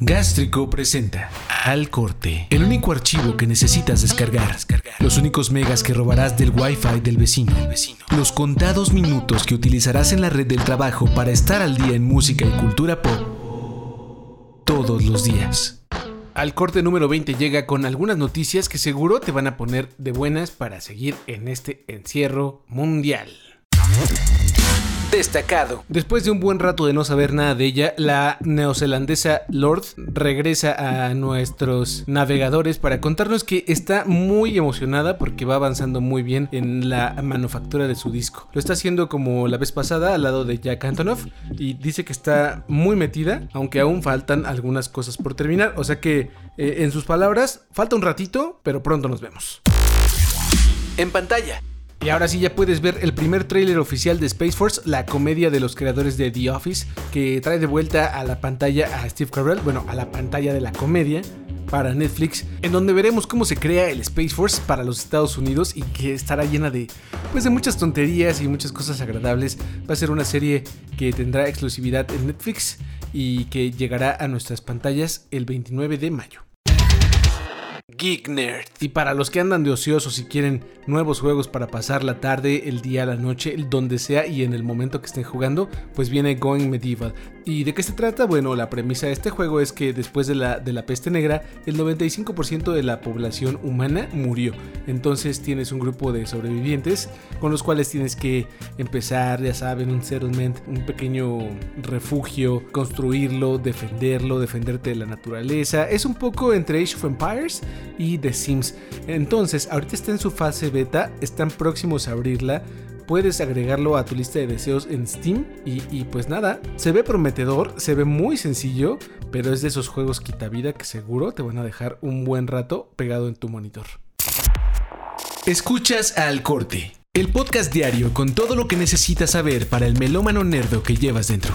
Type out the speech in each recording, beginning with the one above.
Gástrico presenta Al Corte, el único archivo que necesitas descargar, los únicos megas que robarás del Wi-Fi del vecino, los contados minutos que utilizarás en la red del trabajo para estar al día en música y cultura pop todos los días. Al corte número 20 llega con algunas noticias que seguro te van a poner de buenas para seguir en este encierro mundial destacado. Después de un buen rato de no saber nada de ella, la neozelandesa Lord regresa a nuestros navegadores para contarnos que está muy emocionada porque va avanzando muy bien en la manufactura de su disco. Lo está haciendo como la vez pasada al lado de Jack Antonoff y dice que está muy metida, aunque aún faltan algunas cosas por terminar. O sea que, eh, en sus palabras, falta un ratito, pero pronto nos vemos. En pantalla. Y ahora sí ya puedes ver el primer tráiler oficial de Space Force, la comedia de los creadores de The Office, que trae de vuelta a la pantalla a Steve Carell, bueno, a la pantalla de la comedia para Netflix, en donde veremos cómo se crea el Space Force para los Estados Unidos y que estará llena de pues de muchas tonterías y muchas cosas agradables. Va a ser una serie que tendrá exclusividad en Netflix y que llegará a nuestras pantallas el 29 de mayo. Geek Nerd. Y para los que andan de ociosos y quieren nuevos juegos para pasar la tarde, el día, la noche, donde sea y en el momento que estén jugando, pues viene Going Medieval. ¿Y de qué se trata? Bueno, la premisa de este juego es que después de la, de la peste negra, el 95% de la población humana murió. Entonces tienes un grupo de sobrevivientes con los cuales tienes que empezar, ya saben, un settlement, un pequeño refugio, construirlo, defenderlo, defenderte de la naturaleza. Es un poco entre Age of Empires y The Sims. Entonces, ahorita está en su fase beta, están próximos a abrirla. Puedes agregarlo a tu lista de deseos en Steam y, y pues nada, se ve prometedor, se ve muy sencillo, pero es de esos juegos quita vida que seguro te van a dejar un buen rato pegado en tu monitor. Escuchas al corte, el podcast diario con todo lo que necesitas saber para el melómano nerdo que llevas dentro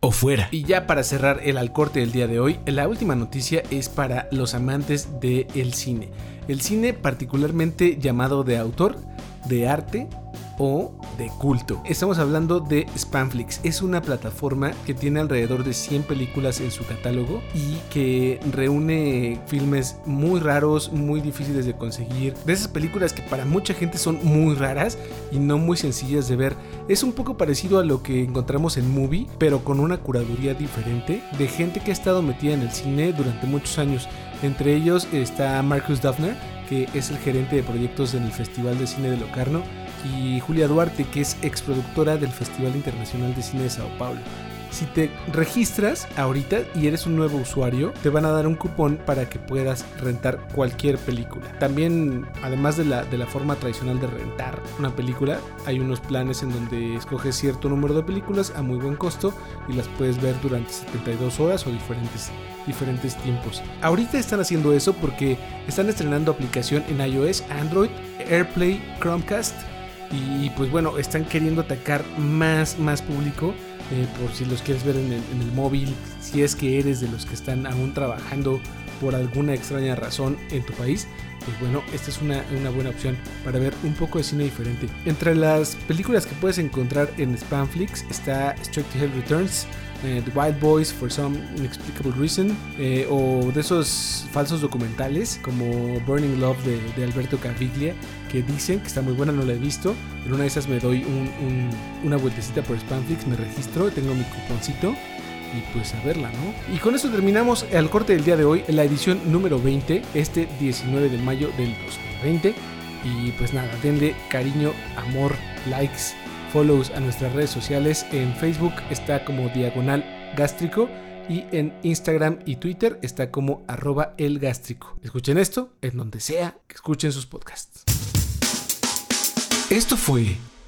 o fuera. Y ya para cerrar el alcorte del día de hoy, la última noticia es para los amantes del cine. El cine particularmente llamado de autor, de arte o de culto. Estamos hablando de Spamflix. Es una plataforma que tiene alrededor de 100 películas en su catálogo y que reúne filmes muy raros, muy difíciles de conseguir. De esas películas que para mucha gente son muy raras y no muy sencillas de ver. Es un poco parecido a lo que encontramos en Movie, pero con una curaduría diferente de gente que ha estado metida en el cine durante muchos años. Entre ellos está Marcus Duffner, que es el gerente de proyectos en el Festival de Cine de Locarno y Julia Duarte, que es exproductora del Festival Internacional de Cine de Sao Paulo. Si te registras ahorita y eres un nuevo usuario, te van a dar un cupón para que puedas rentar cualquier película. También, además de la, de la forma tradicional de rentar una película, hay unos planes en donde escoges cierto número de películas a muy buen costo y las puedes ver durante 72 horas o diferentes, diferentes tiempos. Ahorita están haciendo eso porque están estrenando aplicación en iOS, Android, AirPlay, Chromecast y pues bueno, están queriendo atacar más, más público. Eh, por si los quieres ver en el, móvil, si es que eres de los que están aún trabajando por alguna extraña razón en tu país, pues bueno, esta es una, una, buena opción para ver un poco de cine diferente. Entre las películas que puedes encontrar en Spamflix está Straight to Hell Returns, eh, The Wild Boys for Some Inexplicable Reason, eh, o de esos falsos documentales como Burning Love de, Alberto Caviglia, que dicen que está muy buena, no la he visto. En una de esas me doy una vueltecita por Spamflix, me registro, tengo mi cuponcito y pues a verla, ¿no? Y con eso terminamos el corte del día de hoy, la edición número 20, este 19 de mayo del 2020. Y pues nada, denle cariño, amor, likes follows a nuestras redes sociales. En Facebook está como diagonal gástrico y en Instagram y Twitter está como arroba el. Escuchen esto en donde sea que escuchen sus podcasts. Esto fue